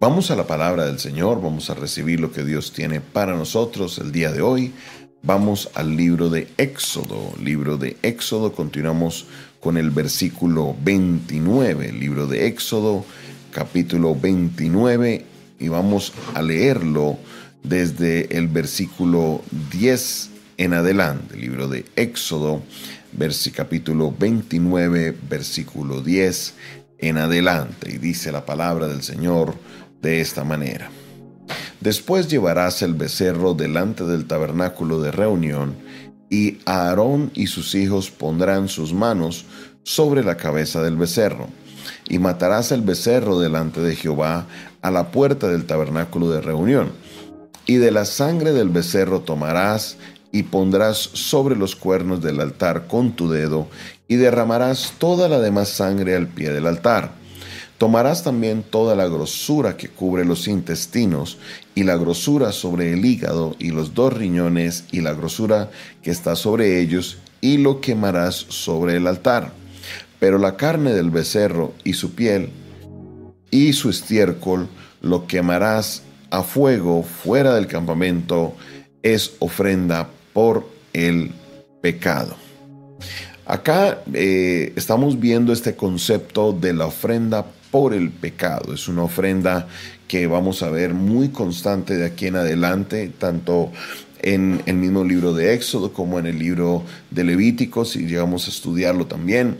Vamos a la palabra del Señor, vamos a recibir lo que Dios tiene para nosotros el día de hoy. Vamos al libro de Éxodo, libro de Éxodo, continuamos con el versículo 29, libro de Éxodo, capítulo 29, y vamos a leerlo desde el versículo 10 en adelante, libro de Éxodo, capítulo 29, versículo 10 en adelante, y dice la palabra del Señor, de esta manera. Después llevarás el becerro delante del tabernáculo de reunión, y Aarón y sus hijos pondrán sus manos sobre la cabeza del becerro, y matarás el becerro delante de Jehová a la puerta del tabernáculo de reunión. Y de la sangre del becerro tomarás y pondrás sobre los cuernos del altar con tu dedo, y derramarás toda la demás sangre al pie del altar. Tomarás también toda la grosura que cubre los intestinos y la grosura sobre el hígado y los dos riñones y la grosura que está sobre ellos y lo quemarás sobre el altar. Pero la carne del becerro y su piel y su estiércol lo quemarás a fuego fuera del campamento, es ofrenda por el pecado. Acá eh, estamos viendo este concepto de la ofrenda por el pecado. Es una ofrenda que vamos a ver muy constante de aquí en adelante, tanto en el mismo libro de Éxodo como en el libro de Levíticos, y llegamos a estudiarlo también.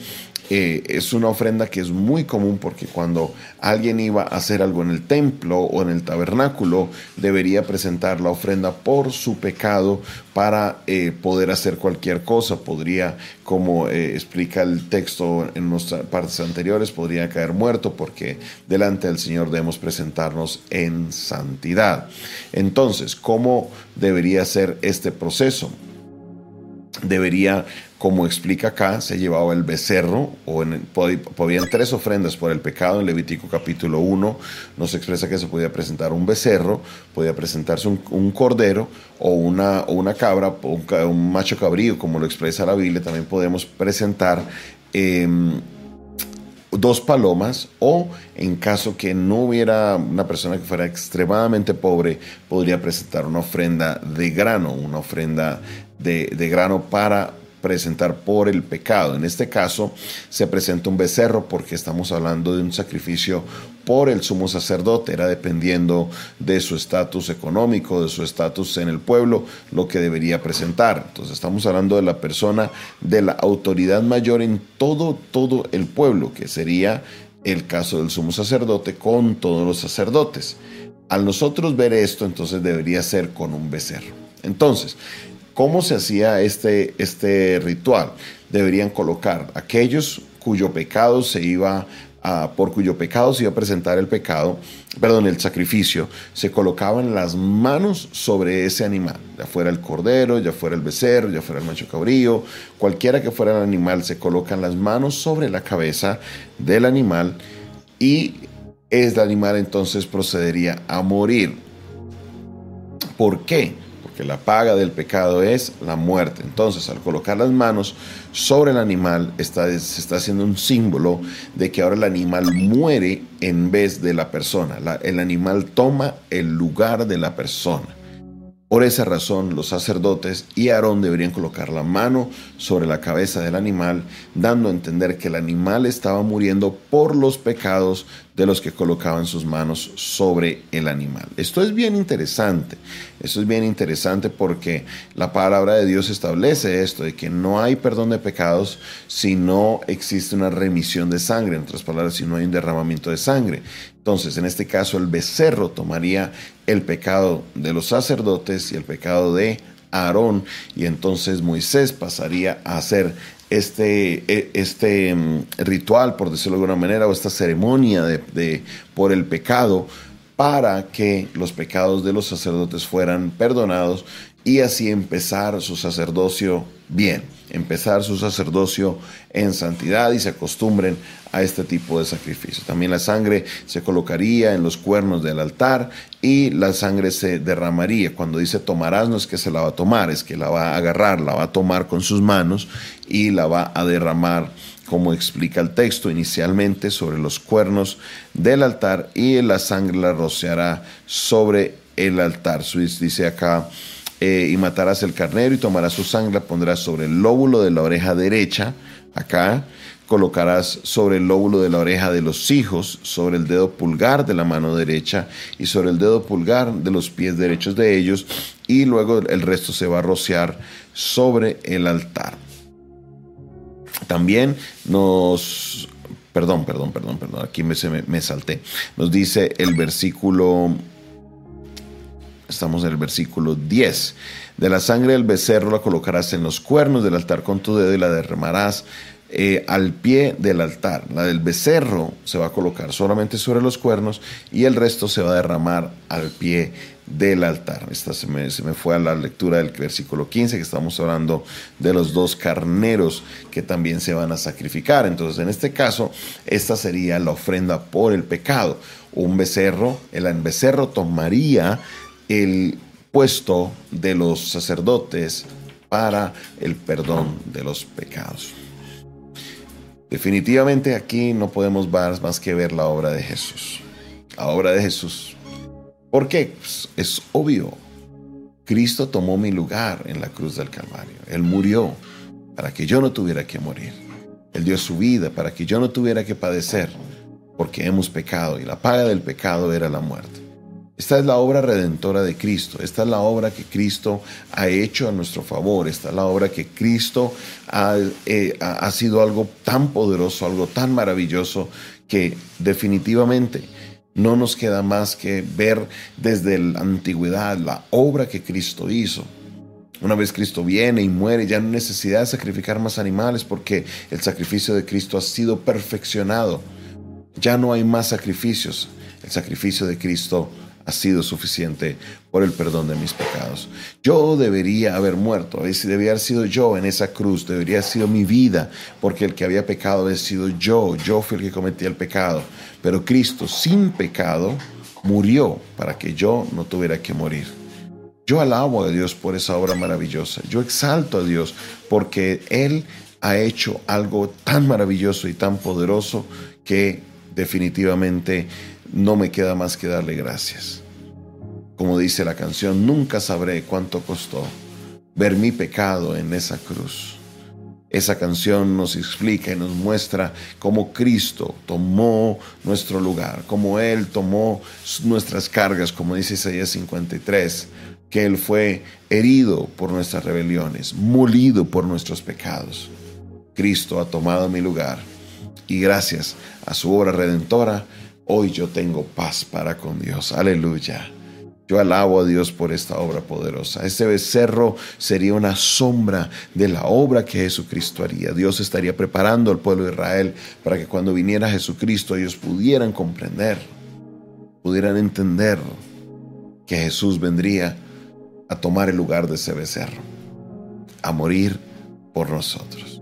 Eh, es una ofrenda que es muy común porque cuando alguien iba a hacer algo en el templo o en el tabernáculo, debería presentar la ofrenda por su pecado para eh, poder hacer cualquier cosa. Podría, como eh, explica el texto en nuestras partes anteriores, podría caer muerto porque delante del Señor debemos presentarnos en santidad. Entonces, ¿cómo debería ser este proceso? Debería como explica acá, se llevaba el becerro, o en, podían tres ofrendas por el pecado. En Levítico capítulo 1 nos expresa que se podía presentar un becerro, podía presentarse un, cordero, o una, una cabra, o un, macho cabrío, como lo expresa la Biblia. También podemos presentar em, dos palomas, o en caso que no hubiera una persona que fuera extremadamente pobre, podría presentar una ofrenda de grano, una ofrenda de grano para presentar por el pecado. En este caso se presenta un becerro porque estamos hablando de un sacrificio por el sumo sacerdote, era dependiendo de su estatus económico, de su estatus en el pueblo, lo que debería presentar. Entonces estamos hablando de la persona de la autoridad mayor en todo, todo el pueblo, que sería el caso del sumo sacerdote con todos los sacerdotes. Al nosotros ver esto, entonces debería ser con un becerro. Entonces, ¿Cómo se hacía este, este ritual? Deberían colocar aquellos cuyo pecado se iba por cuyo pecado se iba a presentar el pecado, perdón, el sacrificio, se colocaban las manos sobre ese animal, ya fuera el cordero, ya fuera el becerro, ya fuera el macho cabrío, cualquiera que fuera el animal, se colocan las manos sobre la cabeza del animal y el animal entonces procedería a morir. ¿Por qué? La paga del pecado es la muerte. Entonces, al colocar las manos sobre el animal, está, se está haciendo un símbolo de que ahora el animal muere en vez de la persona. el animal toma el lugar de la persona. Por esa razón, los sacerdotes y Aarón deberían colocar la mano sobre la cabeza del animal, dando a entender que el animal estaba muriendo por los pecados de los que colocaban sus manos sobre el animal. Esto es bien interesante. Esto es bien interesante porque la palabra de Dios establece esto, de que no hay perdón de pecados si no existe una remisión de sangre, en otras palabras, si no hay un derramamiento de sangre. Entonces, en este caso, el becerro tomaría el pecado de los sacerdotes y el pecado de Aarón, y entonces Moisés pasaría a hacer este, e, este mm, ritual, por decirlo de alguna manera, o esta ceremonia de, por el pecado, para que los pecados de los sacerdotes fueran perdonados y así empezar su sacerdocio bien, empezar su sacerdocio en santidad y se acostumbren a este tipo de sacrificio. También la sangre se colocaría en los cuernos del altar y la sangre se derramaría. Cuando dice tomarás no es que se la va a tomar, es que la va a agarrar, la va a tomar con sus manos y la va a derramar como explica el texto inicialmente, sobre los cuernos del altar y la sangre la rociará sobre el altar. Dice acá, eh, y matarás el carnero y tomarás su sangre, pondrás sobre el lóbulo de la oreja derecha, acá, colocarás sobre el lóbulo de la oreja de los hijos, sobre el dedo pulgar de la mano derecha y sobre el dedo pulgar de los pies derechos de ellos, y luego el resto se va a rociar sobre el altar. También nos, perdón, perdón, perdón, perdón, aquí me salté, nos dice el versículo Estamos en el versículo 10. De la sangre del becerro la colocarás en los cuernos del altar con tu dedo y la derramarás eh, al pie del altar. La del becerro se va a colocar solamente sobre los cuernos y el resto se va a derramar al pie del altar. Esta se me, se me fue a la lectura del versículo 15 que estamos hablando de los dos carneros que también se van a sacrificar. Entonces, en este caso, esta sería la ofrenda por el pecado. Un becerro, el becerro tomaría el puesto de los sacerdotes para el perdón de los pecados. Definitivamente aquí no podemos más que ver la obra de Jesús. La obra de Jesús. ¿Por qué? Pues, es obvio. Cristo tomó mi lugar en la cruz del Calvario. Él murió para que yo no tuviera que morir. Él dio su vida para que yo no tuviera que padecer, porque hemos pecado y la paga del pecado era la muerte. Esta es la obra redentora de Cristo. Esta es la obra que Cristo ha hecho a nuestro favor. Esta es la obra que Cristo eh, ha, ha, sido algo tan poderoso, algo tan maravilloso, que definitivamente no nos queda más que ver desde la antigüedad la obra que Cristo hizo. Una vez Cristo viene y muere, ya no hay necesidad de sacrificar más animales porque el sacrificio de Cristo ha sido perfeccionado. Ya no hay más sacrificios. El sacrificio de Cristo ha sido suficiente por el perdón de mis pecados. Yo debería haber muerto, debería haber sido yo en esa cruz, debería haber sido mi vida, porque el que había pecado había sido yo, yo fui el que cometía el pecado. Pero Cristo, sin pecado, murió para que yo no tuviera que morir. Yo alabo a Dios por esa obra maravillosa. Yo exalto a Dios porque Él ha hecho algo tan maravilloso y tan poderoso que definitivamente no me queda más que darle gracias. Como dice la canción, nunca sabré cuánto costó ver mi pecado en esa cruz. Esa canción nos explica y nos muestra cómo Cristo tomó nuestro lugar, cómo Él tomó nuestras cargas, como dice Isaías 53, que Él fue herido por nuestras rebeliones, molido por nuestros pecados. Cristo ha tomado mi lugar y gracias a su obra redentora, Hoy yo tengo paz para con Dios. Aleluya. Yo alabo a Dios por esta obra poderosa. Este becerro sería una sombra de la obra que Jesucristo haría. Dios estaría preparando al pueblo de Israel para que cuando viniera Jesucristo ellos pudieran comprender, pudieran entender que Jesús vendría a tomar el lugar de ese becerro, a morir por nosotros.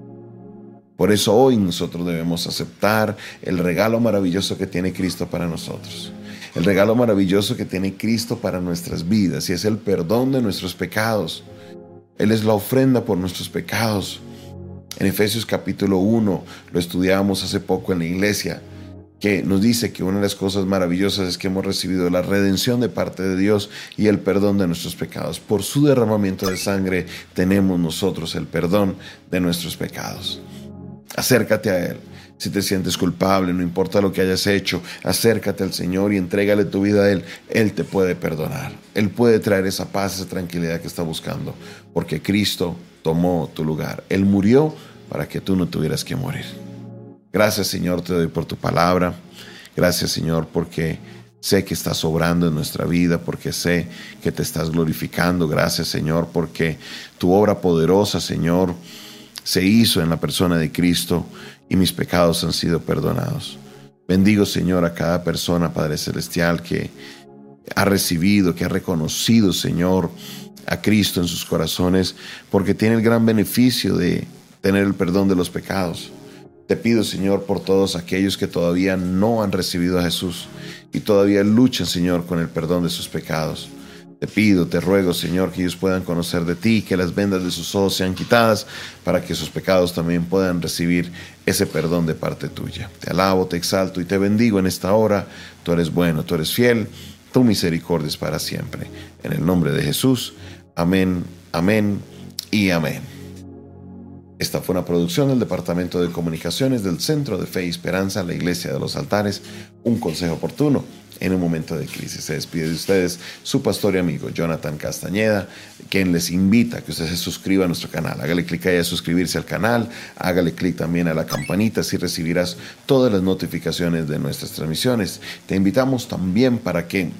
Por eso hoy nosotros debemos aceptar el regalo maravilloso que tiene Cristo para nosotros. El regalo maravilloso que tiene Cristo para nuestras vidas y es el perdón de nuestros pecados. Él es la ofrenda por nuestros pecados. En Efesios capítulo 1 lo estudiábamos hace poco en la iglesia, que nos dice que una de las cosas maravillosas es que hemos recibido la redención de parte de Dios y el perdón de nuestros pecados. Por su derramamiento de sangre tenemos nosotros el perdón de nuestros pecados. Acércate a Él. Si te sientes culpable, no importa lo que hayas hecho, acércate al Señor y entrégale tu vida a Él. Él te puede perdonar. Él puede traer esa paz, esa tranquilidad que está buscando. Porque Cristo tomó tu lugar. Él murió para que tú no tuvieras que morir. Gracias Señor, te doy por tu palabra. Gracias Señor porque sé que estás obrando en nuestra vida, porque sé que te estás glorificando. Gracias Señor porque tu obra poderosa Señor se hizo en la persona de Cristo y mis pecados han sido perdonados. Bendigo, Señor, a cada persona, Padre Celestial, que ha recibido, que ha reconocido, Señor, a Cristo en sus corazones, porque tiene el gran beneficio de tener el perdón de los pecados. Te pido, Señor, por todos aquellos que todavía no han recibido a Jesús y todavía luchan, Señor, con el perdón de sus pecados. Te pido, te ruego, Señor, que ellos puedan conocer de ti, que las vendas de sus ojos sean quitadas, para que sus pecados también puedan recibir ese perdón de parte tuya. Te alabo, te exalto y te bendigo en esta hora. Tú eres bueno, tú eres fiel, tu misericordia es para siempre. En el nombre de Jesús, amén, amén y amén. Esta fue una producción del Departamento de Comunicaciones del Centro de Fe y Esperanza, la Iglesia de los Altares, un consejo oportuno en un momento de crisis. Se despide de ustedes su pastor y amigo Jonathan Castañeda, quien les invita a que usted se suscriba a nuestro canal. Hágale clic ahí a suscribirse al canal, hágale clic también a la campanita, así recibirás todas las notificaciones de nuestras transmisiones. Te invitamos también para que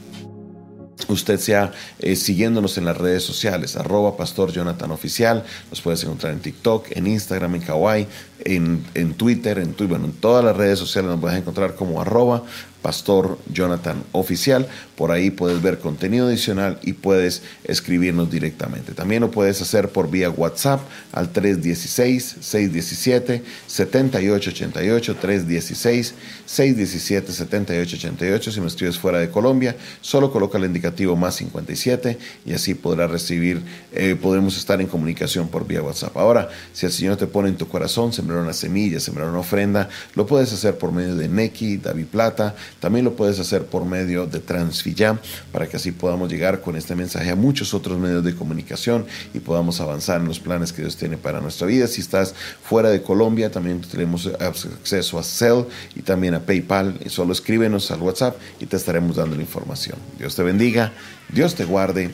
usted sea eh, siguiéndonos en las redes sociales, arroba Pastor Jonathan Oficial, nos puedes encontrar en TikTok, en Instagram, en Kawaii, en, en Twitter, en, bueno, en todas las redes sociales nos puedes encontrar como arroba Pastor Jonathan Oficial. Por ahí puedes ver contenido adicional y puedes escribirnos directamente. También lo puedes hacer por vía WhatsApp al 316-617-7888, 316-617-7888. Si me escribes fuera de Colombia, solo coloca el indicativo más 57 y así podrás recibir, eh, podremos estar en comunicación por vía WhatsApp. Ahora, si el Señor te pone en tu corazón sembrar una semilla, sembrar una ofrenda, lo puedes hacer por medio de Neki, David Plata, también lo puedes hacer por medio de Transfilla para que así podamos llegar con este mensaje a muchos otros medios de comunicación y podamos avanzar en los planes que Dios tiene para nuestra vida. Si estás fuera de Colombia, también tenemos acceso a Cell y también a PayPal. Solo escríbenos al WhatsApp y te estaremos dando la información. Dios te bendiga, Dios te guarde